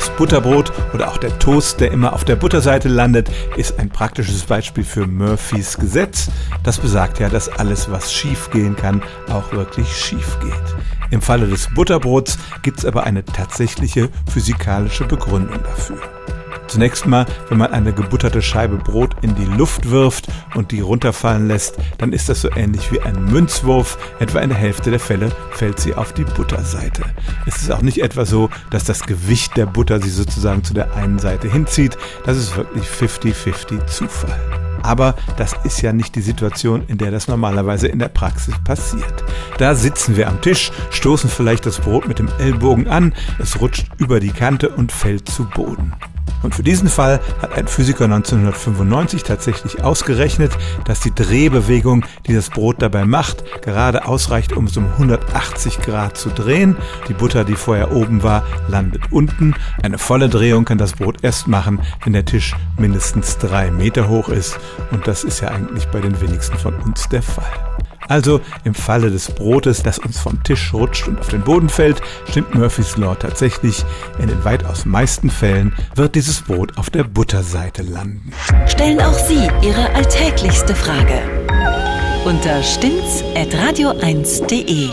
Das Butterbrot oder auch der Toast, der immer auf der Butterseite landet, ist ein praktisches Beispiel für Murphys Gesetz. Das besagt ja, dass alles, was schief gehen kann, auch wirklich schief geht. Im Falle des Butterbrots gibt es aber eine tatsächliche physikalische Begründung dafür. Zunächst mal, wenn man eine gebutterte Scheibe Brot in die Luft wirft und die runterfallen lässt, dann ist das so ähnlich wie ein Münzwurf. Etwa in der Hälfte der Fälle fällt sie auf die Butterseite. Es ist auch nicht etwa so, dass das Gewicht der Butter sie sozusagen zu der einen Seite hinzieht. Das ist wirklich 50-50 Zufall. Aber das ist ja nicht die Situation, in der das normalerweise in der Praxis passiert. Da sitzen wir am Tisch, stoßen vielleicht das Brot mit dem Ellbogen an, es rutscht über die Kante und fällt zu Boden. Und für diesen Fall hat ein Physiker 1995 tatsächlich ausgerechnet, dass die Drehbewegung, die das Brot dabei macht, gerade ausreicht, um es um 180 Grad zu drehen. Die Butter, die vorher oben war, landet unten. Eine volle Drehung kann das Brot erst machen, wenn der Tisch mindestens drei Meter hoch ist. Und das ist ja eigentlich bei den wenigsten von uns der Fall. Also im Falle des Brotes, das uns vom Tisch rutscht und auf den Boden fällt, stimmt Murphys Law tatsächlich. In den weitaus meisten Fällen wird dieses Brot auf der Butterseite landen. Stellen auch Sie Ihre alltäglichste Frage unter stimmt's at radio1.de.